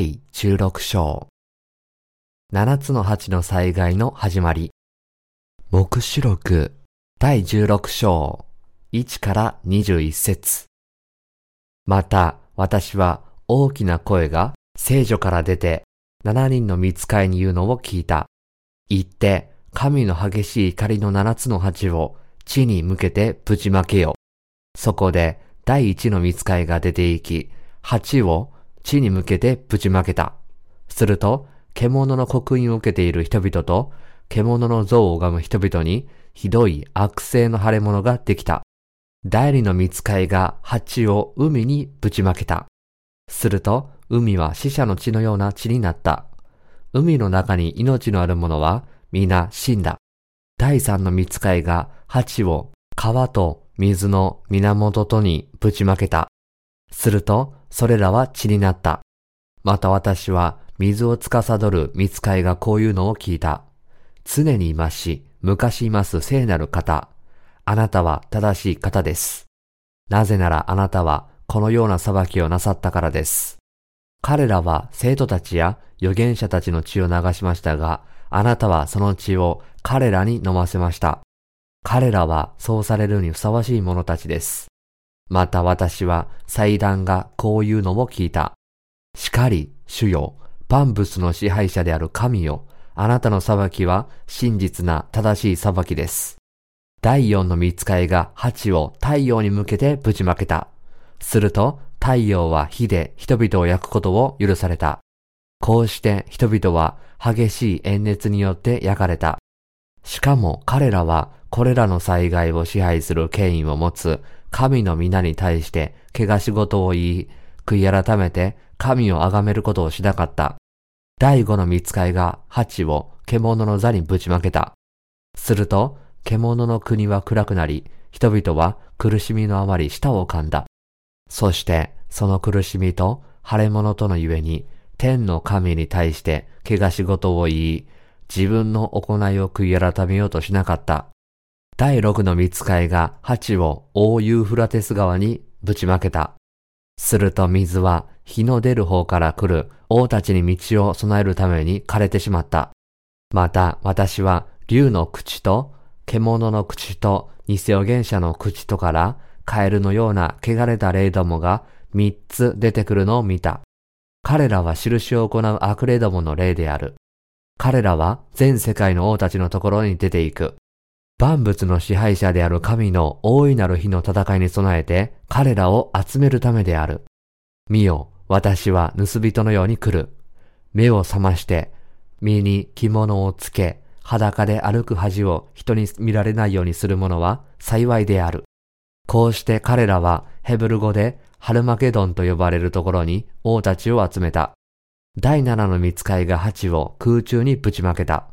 第16章。七つの八の災害の始まり。目視録。第16章。1から21節。また私は大きな声が聖女から出て七人の見つかいに言うのを聞いた。言って神の激しい怒りの七つの八を地に向けてぶちまけよ。そこで第一の見つかいが出て行き、八を地に向けてぶちまけた。すると、獣の刻印を受けている人々と、獣の像を拝む人々に、ひどい悪性の腫れ物ができた。第二の見つかいが蜂を海にぶちまけた。すると、海は死者の血のような血になった。海の中に命のあるものは皆死んだ。第三の見つかいが蜂を川と水の源とにぶちまけた。すると、それらは血になった。また私は水を司る見つかいがこういうのを聞いた。常にいますし、昔います聖なる方。あなたは正しい方です。なぜならあなたはこのような裁きをなさったからです。彼らは生徒たちや預言者たちの血を流しましたが、あなたはその血を彼らに飲ませました。彼らはそうされるにふさわしい者たちです。また私は祭壇がこういうのを聞いた。しかり、主よ、万物の支配者である神よ、あなたの裁きは真実な正しい裁きです。第四の見つかいが鉢を太陽に向けてぶちまけた。すると太陽は火で人々を焼くことを許された。こうして人々は激しい炎熱によって焼かれた。しかも彼らはこれらの災害を支配する権威を持つ神の皆に対して怪我仕事を言い、悔い改めて神を崇めることをしなかった。第五の見つかいが鉢を獣の座にぶちまけた。すると、獣の国は暗くなり、人々は苦しみのあまり舌を噛んだ。そして、その苦しみと腫れ物とのゆえに、天の神に対して怪我仕事を言い、自分の行いを悔い改めようとしなかった。第六の見つかいが鉢を大ユーフラテス川にぶちまけた。すると水は日の出る方から来る王たちに道を備えるために枯れてしまった。また私は竜の口と獣の口と偽予言者の口とからカエルのような汚れた霊どもが三つ出てくるのを見た。彼らは印を行う悪霊どもの霊である。彼らは全世界の王たちのところに出ていく。万物の支配者である神の大いなる日の戦いに備えて彼らを集めるためである。見よ、私は盗人のように来る。目を覚まして、身に着物をつけ、裸で歩く恥を人に見られないようにする者は幸いである。こうして彼らはヘブル語でハルマゲドンと呼ばれるところに王たちを集めた。第七の見つかいが鉢を空中にぶちまけた。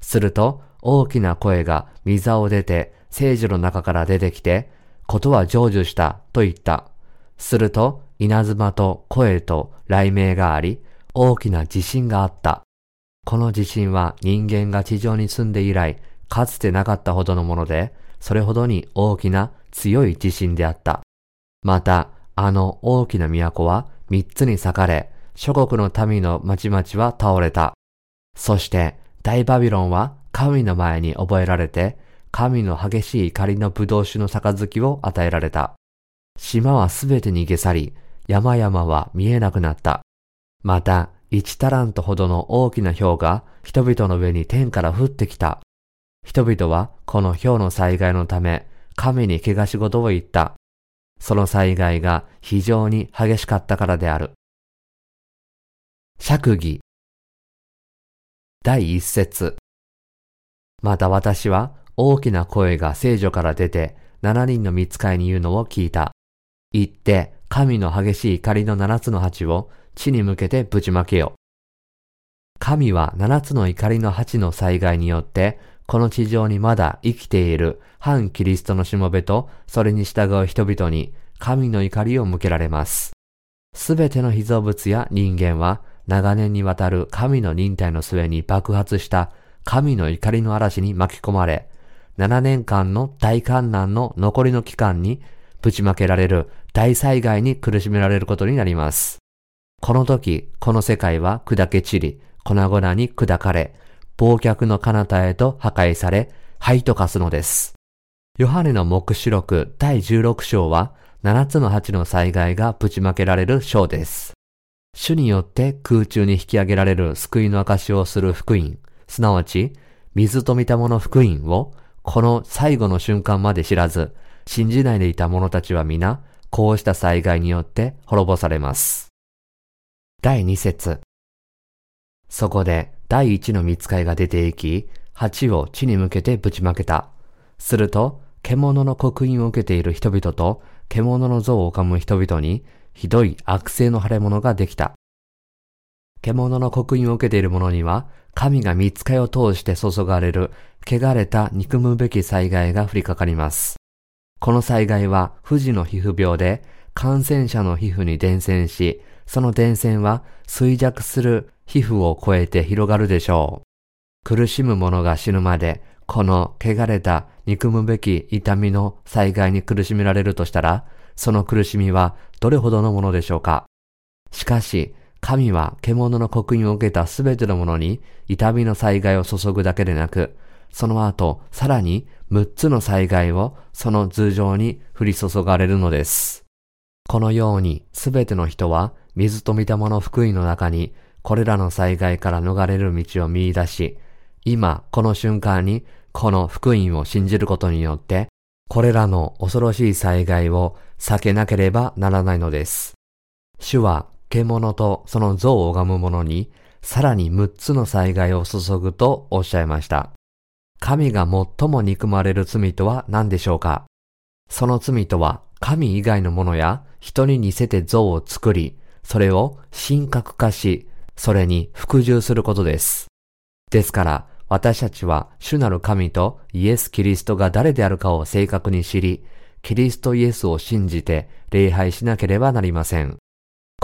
すると大きな声が溝を出て聖女の中から出てきて、ことは成就したと言った。すると稲妻と声と雷鳴があり、大きな地震があった。この地震は人間が地上に住んで以来、かつてなかったほどのもので、それほどに大きな強い地震であった。また、あの大きな都は三つに裂かれ、諸国の民の町々は倒れた。そして、大バビロンは神の前に覚えられて、神の激しい怒りの葡萄酒の杯を与えられた。島はすべて逃げ去り、山々は見えなくなった。また、一タラントほどの大きな氷が人々の上に天から降ってきた。人々はこの氷の災害のため、神に怪我し事を言った。その災害が非常に激しかったからである。釈義第一節また私は大きな声が聖女から出て七人の見つかいに言うのを聞いた。言って神の激しい怒りの七つの鉢を地に向けてぶちまけよ。神は七つの怒りの鉢の災害によってこの地上にまだ生きている反キリストのしもべとそれに従う人々に神の怒りを向けられます。すべての被造物や人間は長年にわたる神の忍耐の末に爆発した神の怒りの嵐に巻き込まれ、7年間の大観難の残りの期間にぶちまけられる大災害に苦しめられることになります。この時、この世界は砕け散り、粉々に砕かれ、忘却の彼方へと破壊され、灰と化すのです。ヨハネの目視録第16章は、7つの8の災害がぶちまけられる章です。主によって空中に引き上げられる救いの証をする福音、すなわち、水と見たもの福音を、この最後の瞬間まで知らず、信じないでいた者たちは皆、こうした災害によって滅ぼされます。第2節そこで第一の見つかいが出て行き、蜂を地に向けてぶちまけた。すると、獣の刻印を受けている人々と、獣の像を拝む人々に、ひどい悪性の腫れ物ができた。獣の刻印を受けている者には、神が見つかいを通して注がれる、汚れた憎むべき災害が降りかかります。この災害は、不治の皮膚病で、感染者の皮膚に伝染し、その伝染は衰弱する皮膚を超えて広がるでしょう。苦しむ者が死ぬまで、この汚れた憎むべき痛みの災害に苦しめられるとしたら、その苦しみはどれほどのものでしょうか。しかし、神は獣の刻印を受けたすべてのものに痛みの災害を注ぐだけでなく、その後、さらに6つの災害をその頭上に降り注がれるのです。このようにすべての人は水と見たもの福音の中にこれらの災害から逃れる道を見出し、今この瞬間にこの福音を信じることによって、これらの恐ろしい災害を避けなければならないのです。主は獣とその像を拝む者に、さらに6つの災害を注ぐとおっしゃいました。神が最も憎まれる罪とは何でしょうか？その罪とは、神以外のものや人に似せて像を作り、それを神格化し、それに服従することです。ですから、私たちは主なる神とイエス・キリストが誰であるかを正確に知り、キリストイエスを信じて礼拝しなければなりません。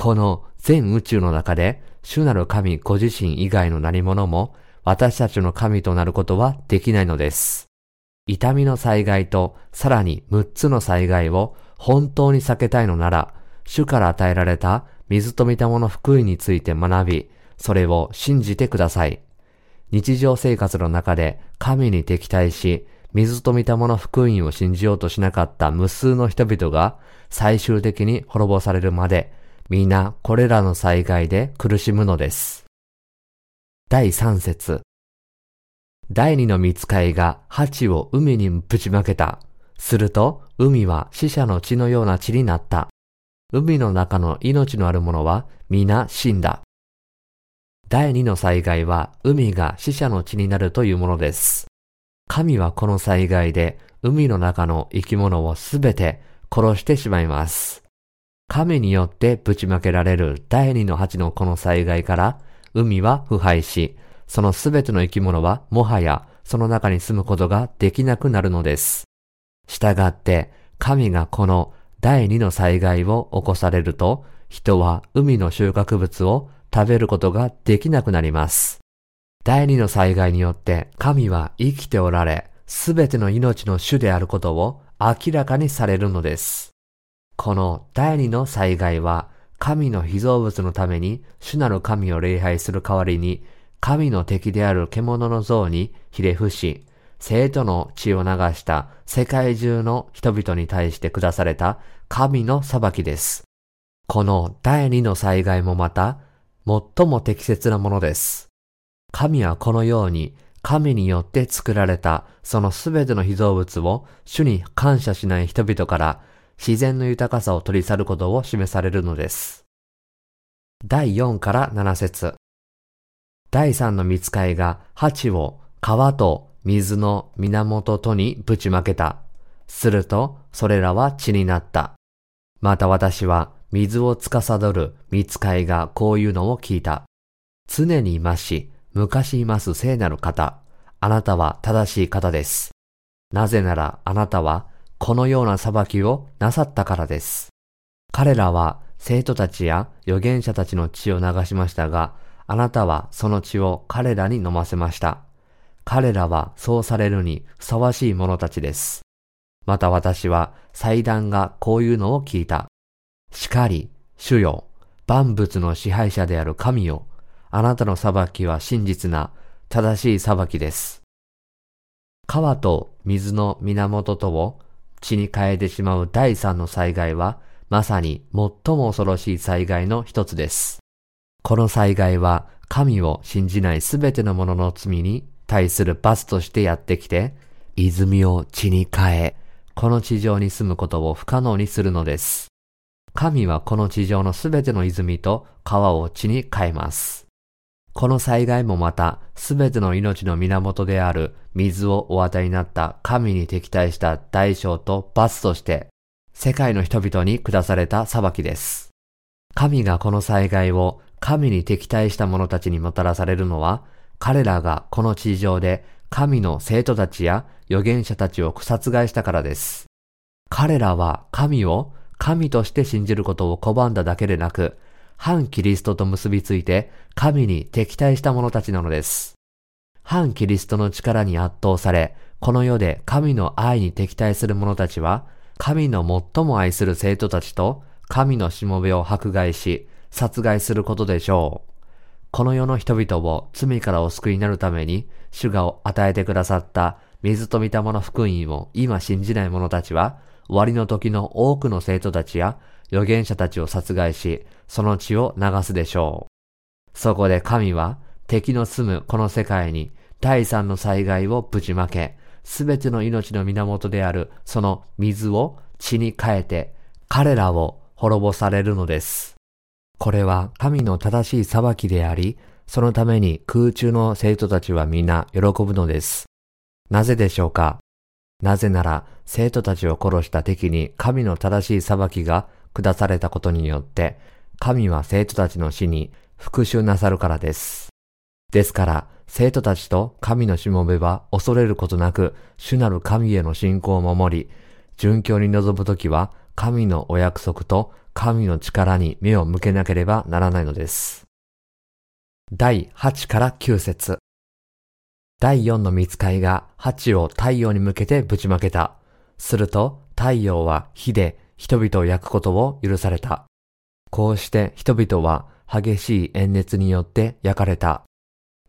この全宇宙の中で、主なる神ご自身以外の何者も、私たちの神となることはできないのです。痛みの災害とさらに6つの災害を本当に避けたいのなら、主から与えられた水と見たもの福音について学び、それを信じてください。日常生活の中で神に敵対し、水と見たもの福音を信じようとしなかった無数の人々が最終的に滅ぼされるまで、皆これらの災害で苦しむのです。第三節第二の見つかいが蜂を海にぶちまけた。すると、海は死者の血のような血になった。海の中の命のある者は皆死んだ。第二の災害は海が死者の血になるというものです。神はこの災害で海の中の生き物をすべて殺してしまいます。神によってぶちまけられる第二の鉢のこの災害から海は腐敗し、そのすべての生き物はもはやその中に住むことができなくなるのです。したがって神がこの第二の災害を起こされると人は海の収穫物を食べることができなくなります。第二の災害によって神は生きておられ、すべての命の主であることを明らかにされるのです。この第二の災害は神の被造物のために主なる神を礼拝する代わりに神の敵である獣の像にひれ伏し、生徒の血を流した世界中の人々に対して下された神の裁きです。この第二の災害もまた最も適切なものです。神はこのように神によって作られたそのすべての被造物を主に感謝しない人々から自然の豊かさを取り去ることを示されるのです。第4から7節第3の見つかいが鉢を川と水の源とにぶちまけた。するとそれらは血になった。また私は水を司る見つかいがこういうのを聞いた。常にいますし、昔います聖なる方。あなたは正しい方です。なぜならあなたはこのような裁きをなさったからです。彼らは生徒たちや預言者たちの血を流しましたが、あなたはその血を彼らに飲ませました。彼らはそうされるにふさわしい者たちです。また私は祭壇がこういうのを聞いた。しかり、主よ、万物の支配者である神よ。あなたの裁きは真実な、正しい裁きです。川と水の源とを地に変えてしまう第三の災害は、まさに最も恐ろしい災害の一つです。この災害は神を信じないすべての者の罪に対する罰としてやってきて、泉を地に変え、この地上に住むことを不可能にするのです。神はこの地上のすべての泉と川を地に変えます。この災害もまた、すべての命の源である水をお与えになった神に敵対した代償と罰として、世界の人々に下された裁きです。神がこの災害を神に敵対した者たちにもたらされるのは、彼らがこの地上で神の生徒たちや預言者たちを殺害したからです。彼らは神を神として信じることを拒んだだけでなく、反キリストと結びついて神に敵対した者たちなのです。反キリストの力に圧倒され、この世で神の愛に敵対する者たちは、神の最も愛する生徒たちと神のしもべを迫害し、殺害することでしょう。この世の人々を罪からお救いになるために、主が与えてくださった水と御霊の福音を今信じない者たちは、終わりの時の多くの生徒たちや預言者たちを殺害し、その血を流すでしょう。そこで神は敵の住むこの世界に第三の災害をぶちまけ、すべての命の源であるその水を血に変えて、彼らを滅ぼされるのです。これは神の正しい裁きであり、そのために空中の生徒たちは皆喜ぶのです。なぜでしょうか？なぜなら、生徒たちを殺した敵に神の正しい裁きが下されたことによって、神は生徒たちの死に復讐なさるからです。ですから、生徒たちと神のしもべは恐れることなく、主なる神への信仰を守り、殉教に臨むときは、神のお約束と神の力に目を向けなければならないのです。第8から9節第4の見つかいが鉢を太陽に向けてぶちまけた。すると太陽は火で人々を焼くことを許された。こうして人々は激しい炎熱によって焼かれた。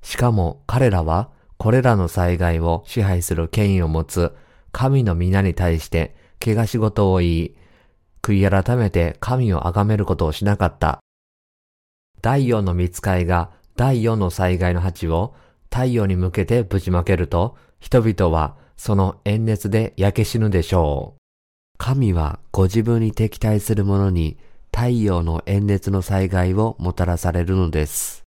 しかも彼らはこれらの災害を支配する権威を持つ神の皆に対して怪我仕事を言い、悔い改めて神を崇めることをしなかった。第4の見つかいが第4の災害の鉢を太陽に向けてぶちまけると、人々はその炎熱で焼け死ぬでしょう。神はご自分に敵対する者に太陽の炎熱の災害をもたらされるのです。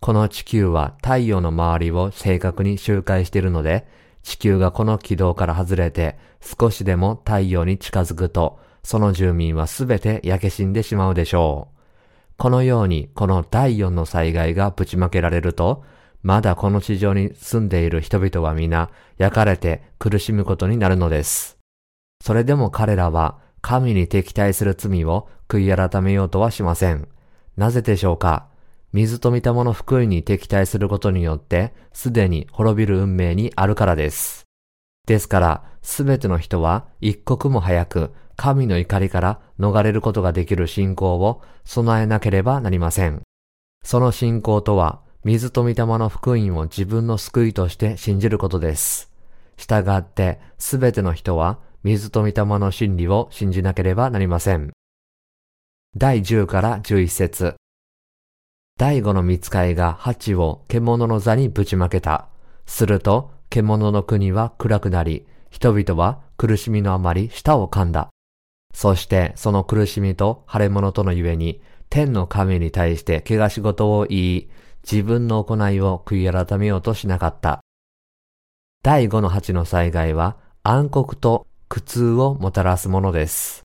この地球は太陽の周りを正確に周回しているので、地球がこの軌道から外れて少しでも太陽に近づくと、その住民はすべて焼け死んでしまうでしょう。このようにこの第四の災害がぶちまけられると、まだこの地上に住んでいる人々は皆焼かれて苦しむことになるのです。それでも彼らは神に敵対する罪を悔い改めようとはしません。なぜでしょうか？水と見たもの福音に敵対することによって、すでに滅びる運命にあるからです。ですから、すべての人は一刻も早く神の怒りから逃れることができる信仰を備えなければなりません。その信仰とは、水と御霊の福音を自分の救いとして信じることです。従って、すべての人は水と御霊の真理を信じなければなりません。第10から11節第5の見つかいが鉢を獣の座にぶちまけた。すると、獣の国は暗くなり、人々は苦しみのあまり舌を噛んだ。そしてその苦しみと腫れ物とのゆえに、天の神に対して怪我し事を言い、自分の行いを悔い改めようとしなかった。第五の八の災害は暗黒と苦痛をもたらすものです。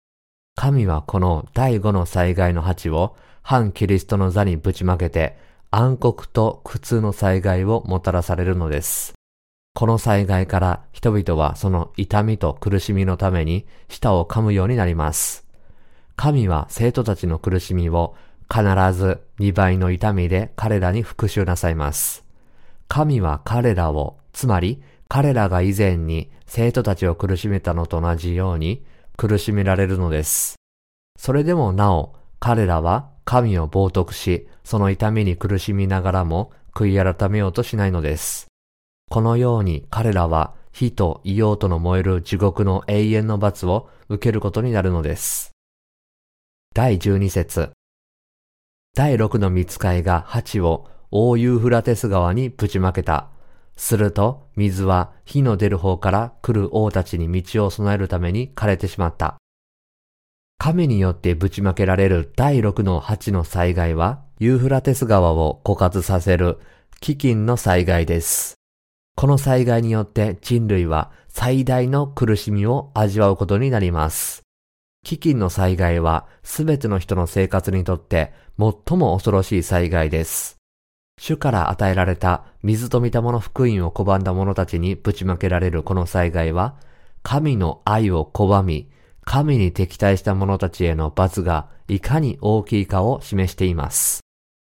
神はこの第五の災害の八を反キリストの座にぶちまけて暗黒と苦痛の災害をもたらされるのです。この災害から人々はその痛みと苦しみのために舌を噛むようになります。神は生徒たちの苦しみを必ず2倍の痛みで彼らに復讐なさいます。神は彼らを、つまり彼らが以前に生徒たちを苦しめたのと同じように苦しめられるのです。それでもなお彼らは神を冒涜し、その痛みに苦しみながらも悔い改めようとしないのです。このように彼らは火と硫黄との燃える地獄の永遠の罰を受けることになるのです。第12節第6の見つかいが鉢を大ユーフラテス川にぶちまけた。すると水は火の出る方から来る王たちに道を備えるために枯れてしまった。神によってぶちまけられる第6の8の災害は、ユーフラテス川を枯渇させる飢饉の災害です。この災害によって人類は最大の苦しみを味わうことになります。飢饉の災害はすべての人の生活にとって最も恐ろしい災害です。主から与えられた水と見たもの福音を拒んだ者たちにぶちまけられるこの災害は、神の愛を拒み、神に敵対した者たちへの罰がいかに大きいかを示しています。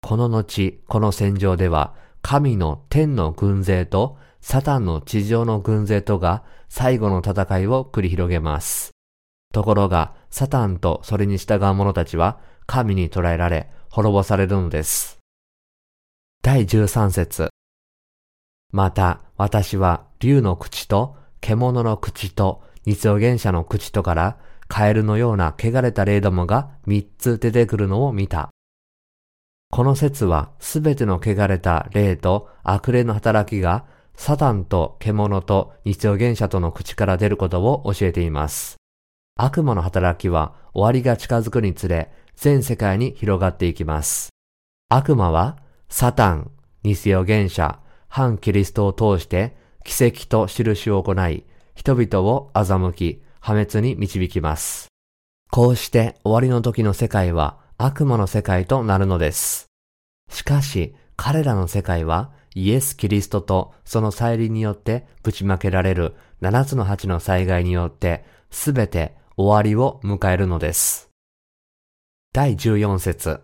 この後、この戦場では、神の天の軍勢とサタンの地上の軍勢とが最後の戦いを繰り広げます。ところが、サタンとそれに従う者たちは神に捕らえられ、滅ぼされるのです。第13節また、私は竜の口と獣の口と日予言者の口とからカエルのような汚れた霊どもが三つ出てくるのを見た。この説はすべての汚れた霊と悪霊の働きがサタンと獣と日予言者との口から出ることを教えています。悪魔の働きは終わりが近づくにつれ全世界に広がっていきます。悪魔はサタン、偽予言者、反キリストを通して奇跡と印を行い、人々を欺き、破滅に導きます。こうして終わりの時の世界は悪魔の世界となるのです。しかし、彼らの世界はイエス・キリストとその再臨によってぶちまけられる七つの八の災害によってすべて終わりを迎えるのです。第14節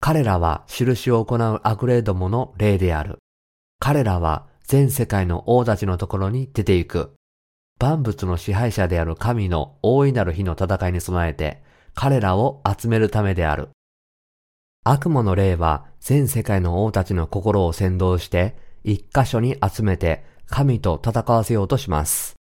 彼らは印を行う悪霊どもの霊である。彼らは全世界の王たちのところに出て行く。万物の支配者である神の大いなる日の戦いに備えて、彼らを集めるためである。悪魔の霊は全世界の王たちの心を先導して、一箇所に集めて神と戦わせようとします。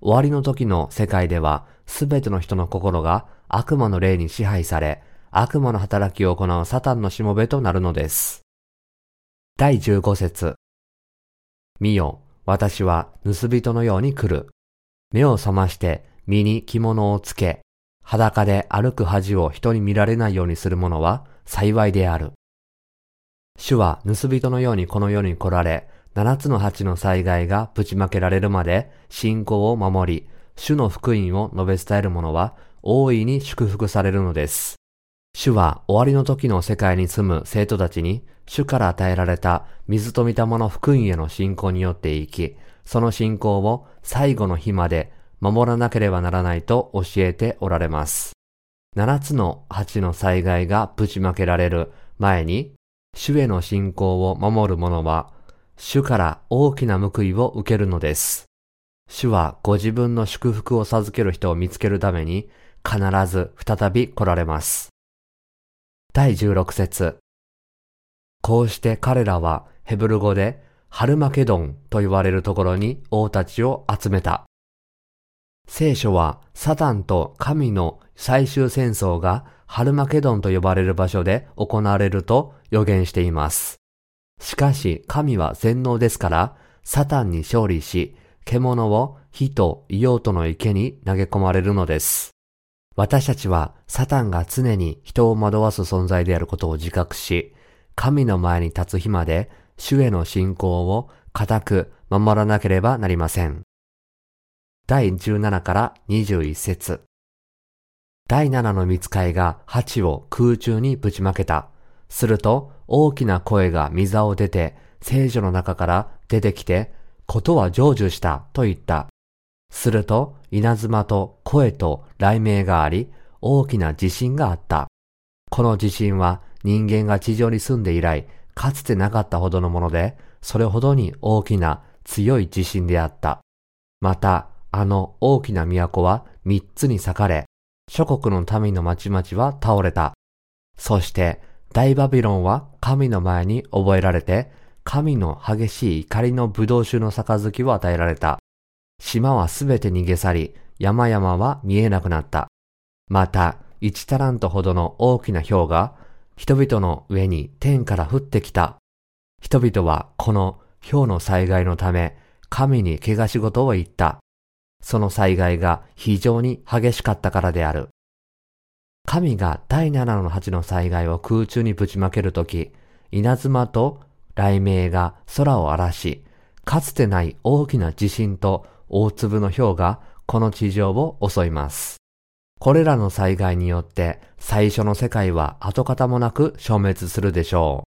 終わりの時の世界では、すべての人の心が悪魔の霊に支配され、悪魔の働きを行うサタンのしもべとなるのです。第15節見よ、私は盗人のように来る。目を覚まして身に着物をつけ、裸で歩く恥を人に見られないようにする者は幸いである。主は盗人のようにこの世に来られ、七つの八の災害がぶちまけられるまで信仰を守り、主の福音を述べ伝える者は大いに祝福されるのです。主は終わりの時の世界に住む生徒たちに主から与えられた水と見たもの福音への信仰によって生き、その信仰を最後の日まで守らなければならないと教えておられます。七つの八の災害がぶちまけられる前に、主への信仰を守る者は、主から大きな報いを受けるのです。主はご自分の祝福を授ける人を見つけるために、必ず再び来られます。第16節こうして彼らはヘブル語でハルマケドンと言われるところに王たちを集めた。聖書はサタンと神の最終戦争がハルマケドンと呼ばれる場所で行われると予言しています。しかし神は全能ですからサタンに勝利し獣を火と硫黄との池に投げ込まれるのです。私たちはサタンが常に人を惑わす存在であることを自覚し、神の前に立つ日まで主への信仰を固く守らなければなりません。第17から21節第7の見つかいが鉢を空中にぶちまけた。すると大きな声が溝を出て聖女の中から出てきて、ことは成就したと言った。すると稲妻と声と雷鳴があり、大きな地震があった。この地震は人間が地上に住んで以来、かつてなかったほどのもので、それほどに大きな強い地震であった。また、あの大きな都は三つに裂かれ、諸国の民の町々は倒れた。そして大バビロンは神の前に覚えられて、神の激しい怒りの葡萄酒の杯を与えられた。島はすべて逃げ去り、山々は見えなくなった。また、一タラントほどの大きな氷が、人々の上に天から降ってきた。人々はこの氷の災害のため、神に怪我し事を言った。その災害が非常に激しかったからである。神が第七の八の災害を空中にぶちまけるとき、稲妻と雷鳴が空を荒らし、かつてない大きな地震と大粒の氷がこの地上を襲います。これらの災害によって最初の世界は跡形もなく消滅するでしょう。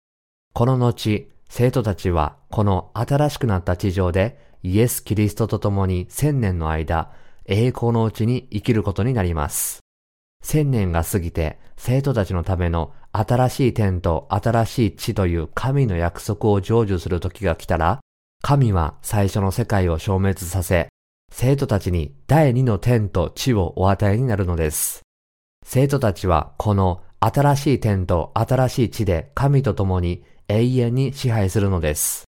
この後、生徒たちはこの新しくなった地上でイエス・キリストと共に千年の間、栄光のうちに生きることになります。千年が過ぎて生徒たちのための新しい天と新しい地という神の約束を成就する時が来たら、神は最初の世界を消滅させ、生徒たちに第二の天と地をお与えになるのです。生徒たちはこの新しい天と新しい地で神と共に永遠に支配するのです。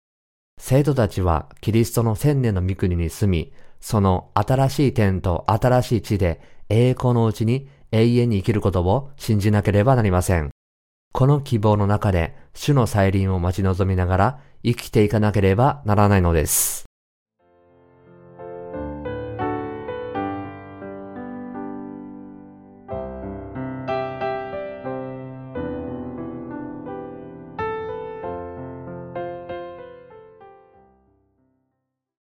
生徒たちはキリストの千年の御国に住み、その新しい天と新しい地で栄光のうちに永遠に生きることを信じなければなりません。この希望の中で主の再臨を待ち望みながら生きていかなければならないのです。